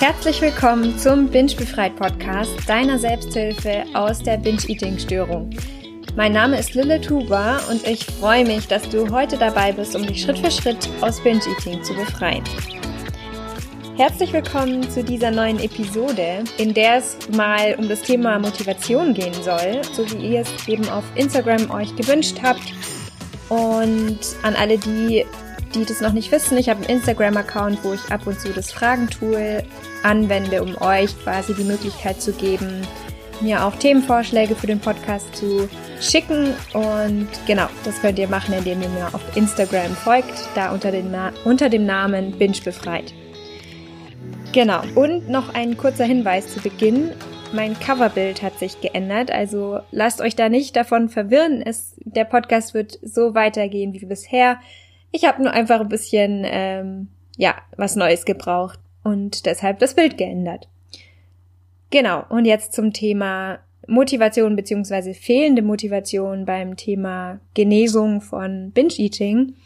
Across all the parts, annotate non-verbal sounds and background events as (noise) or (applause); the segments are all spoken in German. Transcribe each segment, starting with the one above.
Herzlich willkommen zum Binge Befreit Podcast, deiner Selbsthilfe aus der Binge-Eating-Störung. Mein Name ist Lille Tuba und ich freue mich, dass du heute dabei bist, um dich Schritt für Schritt aus Binge-Eating zu befreien. Herzlich willkommen zu dieser neuen Episode, in der es mal um das Thema Motivation gehen soll, so wie ihr es eben auf Instagram euch gewünscht habt. Und an alle, die die das noch nicht wissen, ich habe einen Instagram-Account, wo ich ab und zu das Fragentool anwende, um euch quasi die Möglichkeit zu geben, mir auch Themenvorschläge für den Podcast zu schicken. Und genau, das könnt ihr machen, indem ihr mir auf Instagram folgt, da unter, den unter dem Namen Binge befreit. Genau, und noch ein kurzer Hinweis zu Beginn. Mein Coverbild hat sich geändert, also lasst euch da nicht davon verwirren. Es, der Podcast wird so weitergehen wie bisher. Ich habe nur einfach ein bisschen, ähm, ja, was Neues gebraucht und deshalb das Bild geändert. Genau, und jetzt zum Thema Motivation beziehungsweise fehlende Motivation beim Thema Genesung von Binge-Eating.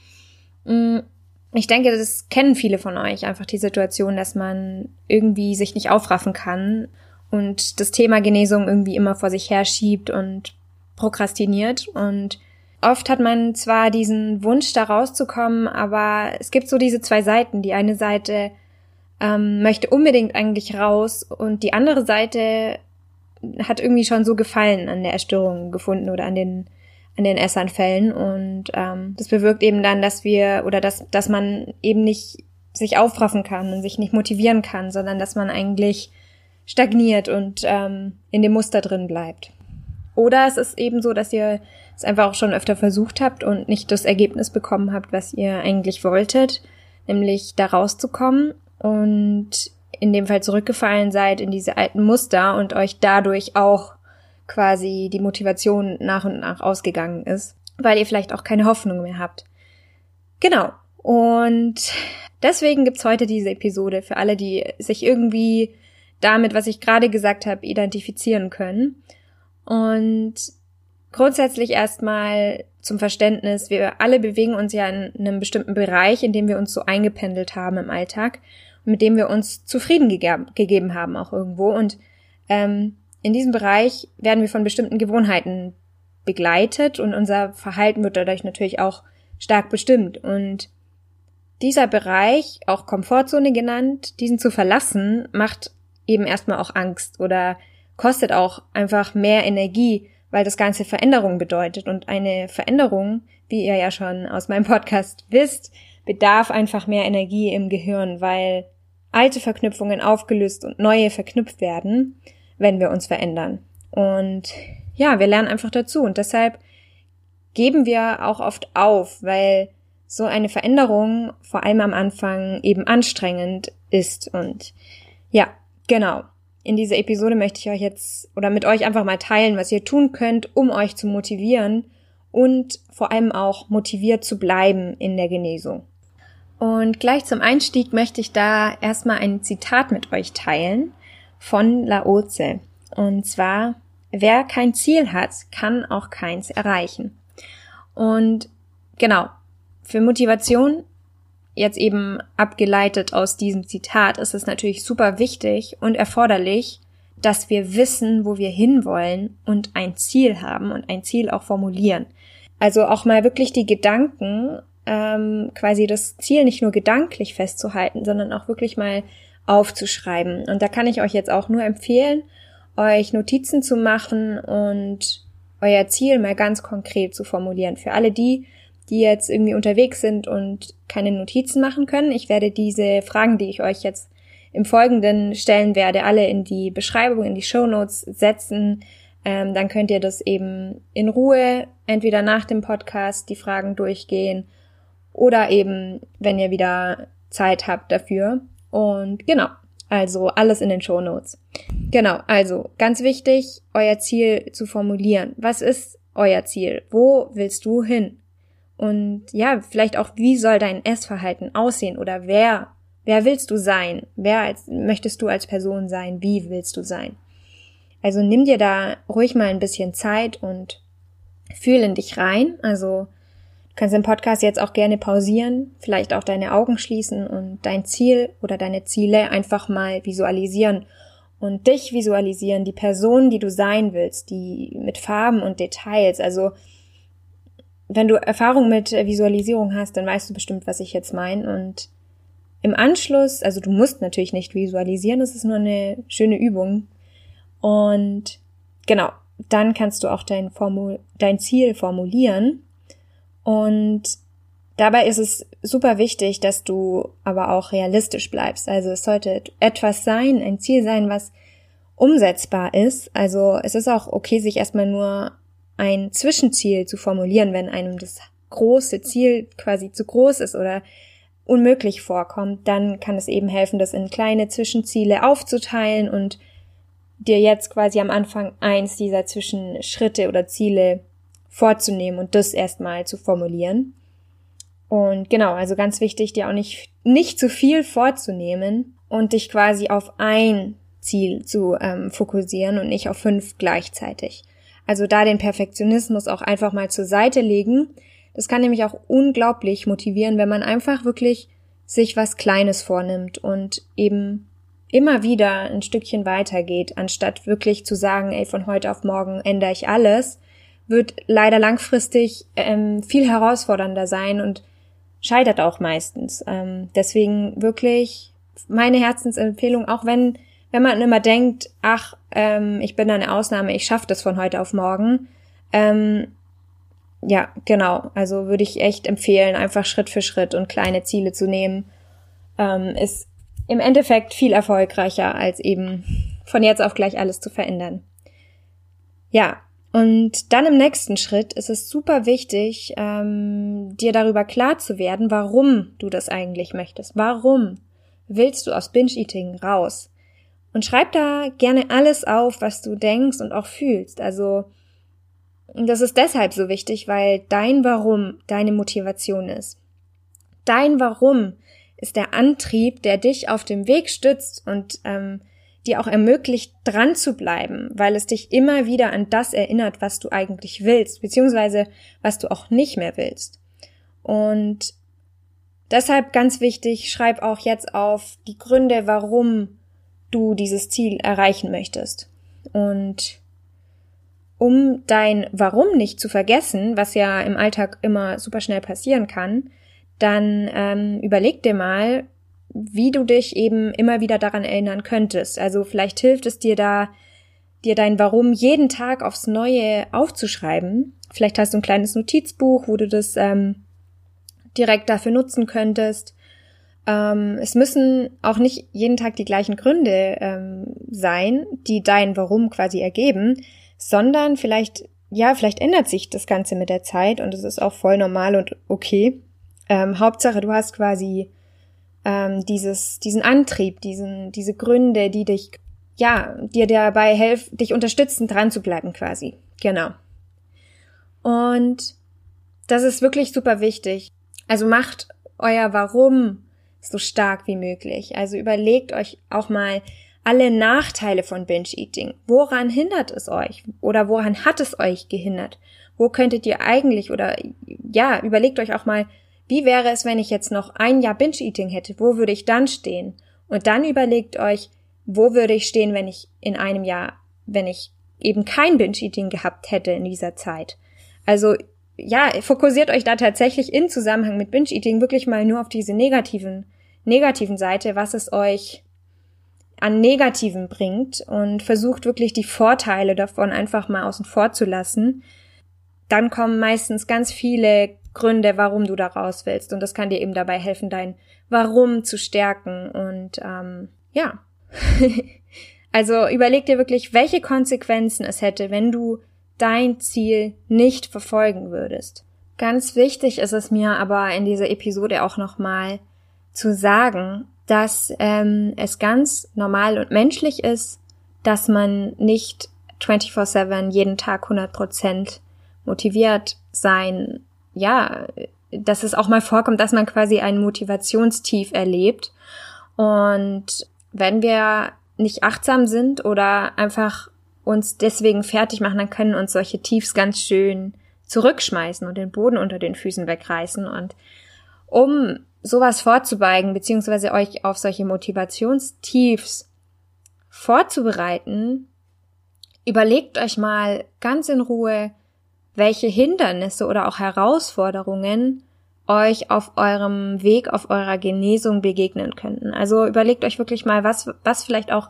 Ich denke, das kennen viele von euch, einfach die Situation, dass man irgendwie sich nicht aufraffen kann und das Thema Genesung irgendwie immer vor sich herschiebt und prokrastiniert und Oft hat man zwar diesen Wunsch, da rauszukommen, aber es gibt so diese zwei Seiten. Die eine Seite ähm, möchte unbedingt eigentlich raus und die andere Seite hat irgendwie schon so Gefallen an der Erstörung gefunden oder an den an den Essanfällen und ähm, das bewirkt eben dann, dass wir oder dass dass man eben nicht sich aufraffen kann und sich nicht motivieren kann, sondern dass man eigentlich stagniert und ähm, in dem Muster drin bleibt. Oder es ist eben so, dass ihr es einfach auch schon öfter versucht habt und nicht das Ergebnis bekommen habt, was ihr eigentlich wolltet, nämlich da rauszukommen und in dem Fall zurückgefallen seid in diese alten Muster und euch dadurch auch quasi die Motivation nach und nach ausgegangen ist, weil ihr vielleicht auch keine Hoffnung mehr habt. Genau. Und deswegen gibt's heute diese Episode für alle, die sich irgendwie damit, was ich gerade gesagt habe, identifizieren können. Und Grundsätzlich erstmal zum Verständnis, wir alle bewegen uns ja in einem bestimmten Bereich, in dem wir uns so eingependelt haben im Alltag mit dem wir uns zufrieden gegeben, gegeben haben auch irgendwo. Und ähm, in diesem Bereich werden wir von bestimmten Gewohnheiten begleitet und unser Verhalten wird dadurch natürlich auch stark bestimmt. Und dieser Bereich, auch Komfortzone genannt, diesen zu verlassen, macht eben erstmal auch Angst oder kostet auch einfach mehr Energie, weil das Ganze Veränderung bedeutet. Und eine Veränderung, wie ihr ja schon aus meinem Podcast wisst, bedarf einfach mehr Energie im Gehirn, weil alte Verknüpfungen aufgelöst und neue verknüpft werden, wenn wir uns verändern. Und ja, wir lernen einfach dazu. Und deshalb geben wir auch oft auf, weil so eine Veränderung vor allem am Anfang eben anstrengend ist. Und ja, genau in dieser Episode möchte ich euch jetzt oder mit euch einfach mal teilen, was ihr tun könnt, um euch zu motivieren und vor allem auch motiviert zu bleiben in der Genesung. Und gleich zum Einstieg möchte ich da erstmal ein Zitat mit euch teilen von Laoze. Und zwar, wer kein Ziel hat, kann auch keins erreichen. Und genau, für Motivation jetzt eben abgeleitet aus diesem Zitat ist es natürlich super wichtig und erforderlich, dass wir wissen, wo wir hinwollen und ein Ziel haben und ein Ziel auch formulieren. Also auch mal wirklich die Gedanken, ähm, quasi das Ziel nicht nur gedanklich festzuhalten, sondern auch wirklich mal aufzuschreiben. Und da kann ich euch jetzt auch nur empfehlen, euch Notizen zu machen und euer Ziel mal ganz konkret zu formulieren. Für alle die, die jetzt irgendwie unterwegs sind und keine Notizen machen können. Ich werde diese Fragen, die ich euch jetzt im Folgenden stellen werde, alle in die Beschreibung, in die Show Notes setzen. Ähm, dann könnt ihr das eben in Ruhe entweder nach dem Podcast die Fragen durchgehen oder eben, wenn ihr wieder Zeit habt dafür. Und genau, also alles in den Show Notes. Genau, also ganz wichtig, euer Ziel zu formulieren. Was ist euer Ziel? Wo willst du hin? Und ja, vielleicht auch, wie soll dein Essverhalten aussehen oder wer, wer willst du sein? Wer als, möchtest du als Person sein? Wie willst du sein? Also nimm dir da ruhig mal ein bisschen Zeit und fühl in dich rein. Also kannst den Podcast jetzt auch gerne pausieren, vielleicht auch deine Augen schließen und dein Ziel oder deine Ziele einfach mal visualisieren und dich visualisieren, die Person, die du sein willst, die mit Farben und Details. Also wenn du Erfahrung mit Visualisierung hast, dann weißt du bestimmt, was ich jetzt meine. Und im Anschluss, also du musst natürlich nicht visualisieren, das ist nur eine schöne Übung. Und genau, dann kannst du auch dein, Formul dein Ziel formulieren. Und dabei ist es super wichtig, dass du aber auch realistisch bleibst. Also es sollte etwas sein, ein Ziel sein, was umsetzbar ist. Also es ist auch okay, sich erstmal nur ein Zwischenziel zu formulieren, wenn einem das große Ziel quasi zu groß ist oder unmöglich vorkommt, dann kann es eben helfen, das in kleine Zwischenziele aufzuteilen und dir jetzt quasi am Anfang eins dieser Zwischenschritte oder Ziele vorzunehmen und das erstmal zu formulieren. Und genau, also ganz wichtig, dir auch nicht, nicht zu viel vorzunehmen und dich quasi auf ein Ziel zu ähm, fokussieren und nicht auf fünf gleichzeitig. Also da den Perfektionismus auch einfach mal zur Seite legen. Das kann nämlich auch unglaublich motivieren, wenn man einfach wirklich sich was Kleines vornimmt und eben immer wieder ein Stückchen weitergeht, anstatt wirklich zu sagen, ey, von heute auf morgen ändere ich alles, wird leider langfristig ähm, viel herausfordernder sein und scheitert auch meistens. Ähm, deswegen wirklich meine Herzensempfehlung, auch wenn, wenn man immer denkt, ach, ähm, ich bin eine Ausnahme, ich schaffe das von heute auf morgen. Ähm, ja, genau. Also würde ich echt empfehlen, einfach Schritt für Schritt und kleine Ziele zu nehmen. Ähm, ist im Endeffekt viel erfolgreicher, als eben von jetzt auf gleich alles zu verändern. Ja, und dann im nächsten Schritt ist es super wichtig, ähm, dir darüber klar zu werden, warum du das eigentlich möchtest. Warum willst du aus Binge-Eating raus? Und schreib da gerne alles auf, was du denkst und auch fühlst. Also, das ist deshalb so wichtig, weil dein Warum deine Motivation ist. Dein Warum ist der Antrieb, der dich auf dem Weg stützt und ähm, dir auch ermöglicht, dran zu bleiben, weil es dich immer wieder an das erinnert, was du eigentlich willst, beziehungsweise was du auch nicht mehr willst. Und deshalb ganz wichtig, schreib auch jetzt auf die Gründe, warum du dieses Ziel erreichen möchtest. Und um dein Warum nicht zu vergessen, was ja im Alltag immer super schnell passieren kann, dann ähm, überleg dir mal, wie du dich eben immer wieder daran erinnern könntest. Also vielleicht hilft es dir da, dir dein Warum jeden Tag aufs Neue aufzuschreiben. Vielleicht hast du ein kleines Notizbuch, wo du das ähm, direkt dafür nutzen könntest. Ähm, es müssen auch nicht jeden Tag die gleichen Gründe ähm, sein, die dein Warum quasi ergeben, sondern vielleicht, ja, vielleicht ändert sich das Ganze mit der Zeit und es ist auch voll normal und okay. Ähm, Hauptsache, du hast quasi ähm, dieses, diesen Antrieb, diesen, diese Gründe, die dich, ja, dir dabei helfen, dich unterstützen, dran zu bleiben quasi. Genau. Und das ist wirklich super wichtig. Also macht euer Warum so stark wie möglich. Also überlegt euch auch mal alle Nachteile von Binge-Eating. Woran hindert es euch? Oder woran hat es euch gehindert? Wo könntet ihr eigentlich oder ja, überlegt euch auch mal, wie wäre es, wenn ich jetzt noch ein Jahr Binge-Eating hätte? Wo würde ich dann stehen? Und dann überlegt euch, wo würde ich stehen, wenn ich in einem Jahr, wenn ich eben kein Binge-Eating gehabt hätte in dieser Zeit? Also, ja, fokussiert euch da tatsächlich in Zusammenhang mit Binge-Eating wirklich mal nur auf diese negativen, negativen Seite, was es euch an Negativen bringt und versucht wirklich die Vorteile davon einfach mal außen vor zu lassen. Dann kommen meistens ganz viele Gründe, warum du da raus willst. Und das kann dir eben dabei helfen, dein Warum zu stärken. Und ähm, ja. (laughs) also überleg dir wirklich, welche Konsequenzen es hätte, wenn du dein Ziel nicht verfolgen würdest. Ganz wichtig ist es mir aber in dieser Episode auch nochmal zu sagen, dass ähm, es ganz normal und menschlich ist, dass man nicht 24/7 jeden Tag 100% motiviert sein ja, dass es auch mal vorkommt, dass man quasi ein Motivationstief erlebt. Und wenn wir nicht achtsam sind oder einfach uns deswegen fertig machen, dann können uns solche Tiefs ganz schön zurückschmeißen und den Boden unter den Füßen wegreißen. Und um sowas vorzubeigen, beziehungsweise euch auf solche Motivationstiefs vorzubereiten, überlegt euch mal ganz in Ruhe, welche Hindernisse oder auch Herausforderungen euch auf eurem Weg, auf eurer Genesung begegnen könnten. Also überlegt euch wirklich mal, was, was vielleicht auch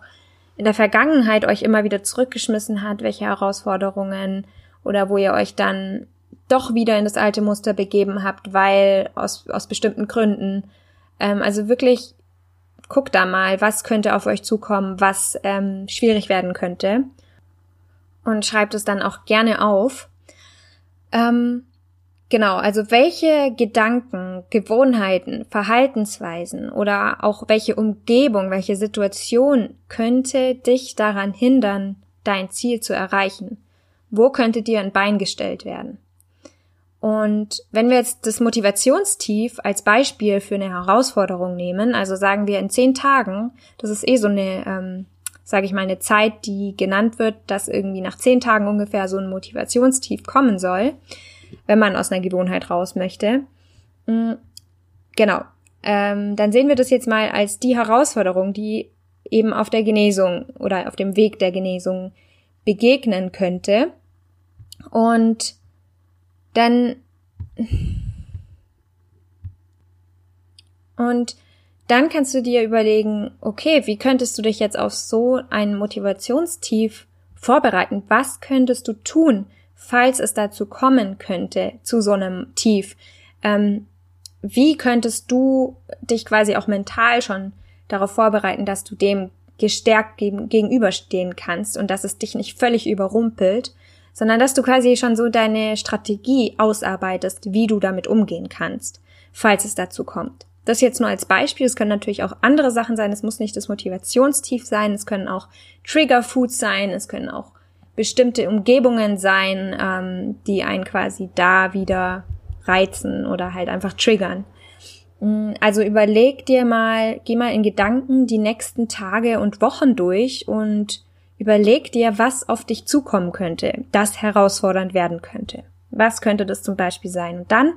in der Vergangenheit euch immer wieder zurückgeschmissen hat, welche Herausforderungen oder wo ihr euch dann doch wieder in das alte Muster begeben habt, weil aus, aus bestimmten Gründen. Ähm, also wirklich guckt da mal, was könnte auf euch zukommen, was ähm, schwierig werden könnte. Und schreibt es dann auch gerne auf. Ähm, genau, also welche Gedanken, Gewohnheiten, Verhaltensweisen oder auch welche Umgebung, welche Situation könnte dich daran hindern, dein Ziel zu erreichen? Wo könnte dir ein Bein gestellt werden? Und wenn wir jetzt das Motivationstief als Beispiel für eine Herausforderung nehmen, also sagen wir in zehn Tagen, das ist eh so eine, ähm, sage ich mal, eine Zeit, die genannt wird, dass irgendwie nach zehn Tagen ungefähr so ein Motivationstief kommen soll, wenn man aus einer Gewohnheit raus möchte. Mhm, genau. Ähm, dann sehen wir das jetzt mal als die Herausforderung, die eben auf der Genesung oder auf dem Weg der Genesung begegnen könnte. Und dann und dann kannst du dir überlegen, okay, wie könntest du dich jetzt auf so ein Motivationstief vorbereiten? Was könntest du tun, falls es dazu kommen könnte, zu so einem Tief? Ähm, wie könntest du dich quasi auch mental schon darauf vorbereiten, dass du dem gestärkt gegenüberstehen kannst und dass es dich nicht völlig überrumpelt sondern dass du quasi schon so deine Strategie ausarbeitest, wie du damit umgehen kannst, falls es dazu kommt. Das jetzt nur als Beispiel. Es können natürlich auch andere Sachen sein. Es muss nicht das Motivationstief sein. Es können auch Triggerfoods sein. Es können auch bestimmte Umgebungen sein, ähm, die einen quasi da wieder reizen oder halt einfach triggern. Mm, also überleg dir mal, geh mal in Gedanken die nächsten Tage und Wochen durch und Überleg dir, was auf dich zukommen könnte, das herausfordernd werden könnte. Was könnte das zum Beispiel sein? Und dann,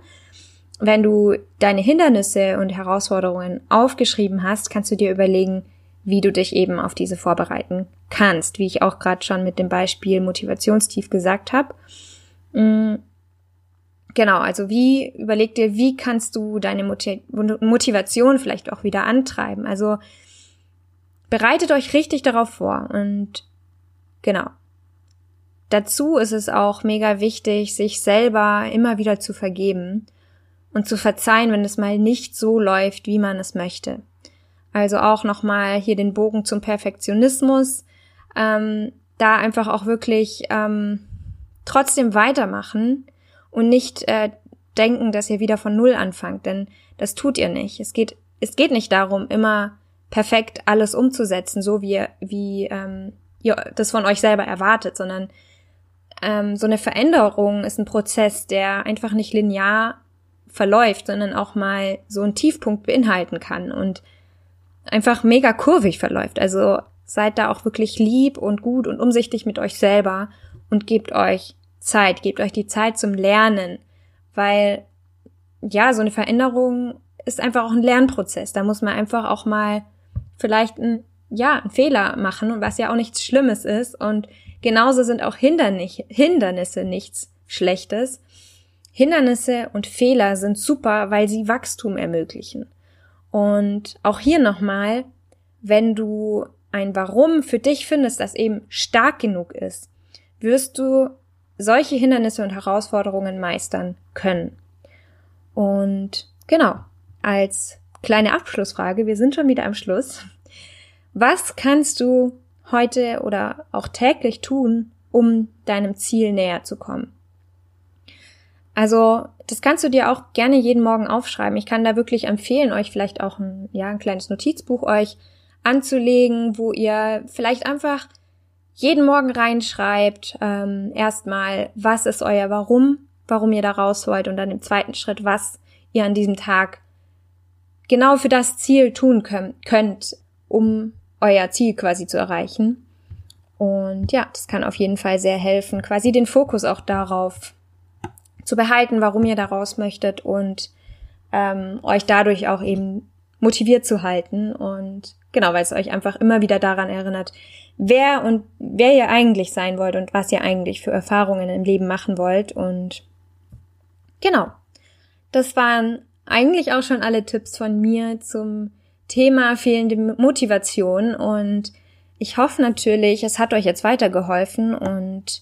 wenn du deine Hindernisse und Herausforderungen aufgeschrieben hast, kannst du dir überlegen, wie du dich eben auf diese vorbereiten kannst, wie ich auch gerade schon mit dem Beispiel Motivationstief gesagt habe. Mm, genau, also wie überleg dir, wie kannst du deine Motivation vielleicht auch wieder antreiben? Also bereitet euch richtig darauf vor und Genau. Dazu ist es auch mega wichtig, sich selber immer wieder zu vergeben und zu verzeihen, wenn es mal nicht so läuft, wie man es möchte. Also auch nochmal hier den Bogen zum Perfektionismus. Ähm, da einfach auch wirklich ähm, trotzdem weitermachen und nicht äh, denken, dass ihr wieder von Null anfangt, denn das tut ihr nicht. Es geht, es geht nicht darum, immer perfekt alles umzusetzen, so wie, wie ähm, ihr das von euch selber erwartet, sondern ähm, so eine Veränderung ist ein Prozess, der einfach nicht linear verläuft, sondern auch mal so einen Tiefpunkt beinhalten kann und einfach mega kurvig verläuft. Also seid da auch wirklich lieb und gut und umsichtig mit euch selber und gebt euch Zeit, gebt euch die Zeit zum Lernen, weil ja, so eine Veränderung ist einfach auch ein Lernprozess. Da muss man einfach auch mal vielleicht ein ja, einen Fehler machen und was ja auch nichts Schlimmes ist. Und genauso sind auch Hindernis, Hindernisse nichts Schlechtes. Hindernisse und Fehler sind super, weil sie Wachstum ermöglichen. Und auch hier nochmal, wenn du ein Warum für dich findest, das eben stark genug ist, wirst du solche Hindernisse und Herausforderungen meistern können. Und genau, als kleine Abschlussfrage, wir sind schon wieder am Schluss, was kannst du heute oder auch täglich tun, um deinem Ziel näher zu kommen? Also, das kannst du dir auch gerne jeden Morgen aufschreiben. Ich kann da wirklich empfehlen, euch vielleicht auch ein, ja, ein kleines Notizbuch euch anzulegen, wo ihr vielleicht einfach jeden Morgen reinschreibt, ähm, erstmal, was ist euer Warum, warum ihr da raus wollt und dann im zweiten Schritt, was ihr an diesem Tag genau für das Ziel tun könnt, um euer Ziel quasi zu erreichen. Und ja, das kann auf jeden Fall sehr helfen, quasi den Fokus auch darauf zu behalten, warum ihr da raus möchtet und ähm, euch dadurch auch eben motiviert zu halten und genau, weil es euch einfach immer wieder daran erinnert, wer und wer ihr eigentlich sein wollt und was ihr eigentlich für Erfahrungen im Leben machen wollt und genau. Das waren eigentlich auch schon alle Tipps von mir zum Thema fehlende Motivation und ich hoffe natürlich, es hat euch jetzt weitergeholfen und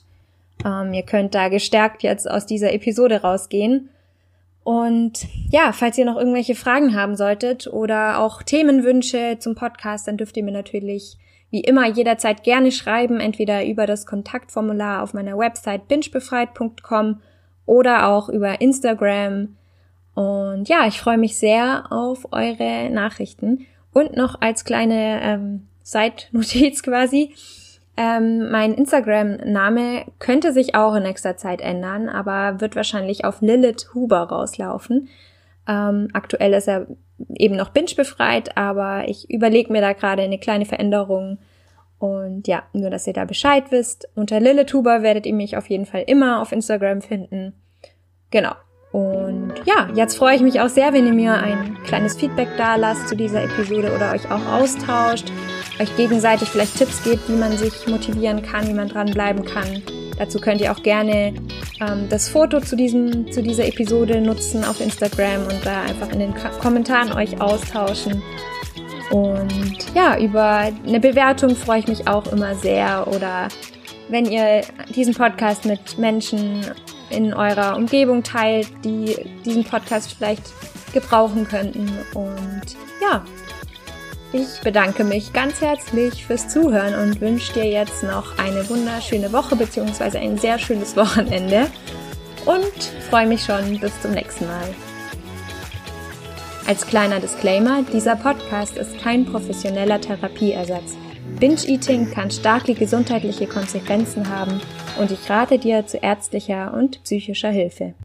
ähm, ihr könnt da gestärkt jetzt aus dieser Episode rausgehen. Und ja, falls ihr noch irgendwelche Fragen haben solltet oder auch Themenwünsche zum Podcast, dann dürft ihr mir natürlich wie immer jederzeit gerne schreiben, entweder über das Kontaktformular auf meiner Website bingebefreit.com oder auch über Instagram. Und ja, ich freue mich sehr auf eure Nachrichten. Und noch als kleine ähm, Side-Notiz (laughs) quasi. Ähm, mein Instagram-Name könnte sich auch in nächster Zeit ändern, aber wird wahrscheinlich auf Lilith Huber rauslaufen. Ähm, aktuell ist er eben noch binge befreit, aber ich überlege mir da gerade eine kleine Veränderung. Und ja, nur dass ihr da Bescheid wisst. Unter Lilith Huber werdet ihr mich auf jeden Fall immer auf Instagram finden. Genau. Und ja, jetzt freue ich mich auch sehr, wenn ihr mir ein kleines Feedback da lasst zu dieser Episode oder euch auch austauscht euch gegenseitig vielleicht Tipps gebt, wie man sich motivieren kann, wie man dranbleiben kann. Dazu könnt ihr auch gerne ähm, das Foto zu, diesem, zu dieser Episode nutzen auf Instagram und da einfach in den Kommentaren euch austauschen. Und ja, über eine Bewertung freue ich mich auch immer sehr. Oder wenn ihr diesen Podcast mit Menschen in eurer Umgebung teilt, die diesen Podcast vielleicht gebrauchen könnten. Und ja, ich bedanke mich ganz herzlich fürs Zuhören und wünsche dir jetzt noch eine wunderschöne Woche bzw. ein sehr schönes Wochenende und freue mich schon bis zum nächsten Mal. Als kleiner Disclaimer, dieser Podcast ist kein professioneller Therapieersatz. Binge-Eating kann starke gesundheitliche Konsequenzen haben und ich rate dir zu ärztlicher und psychischer Hilfe.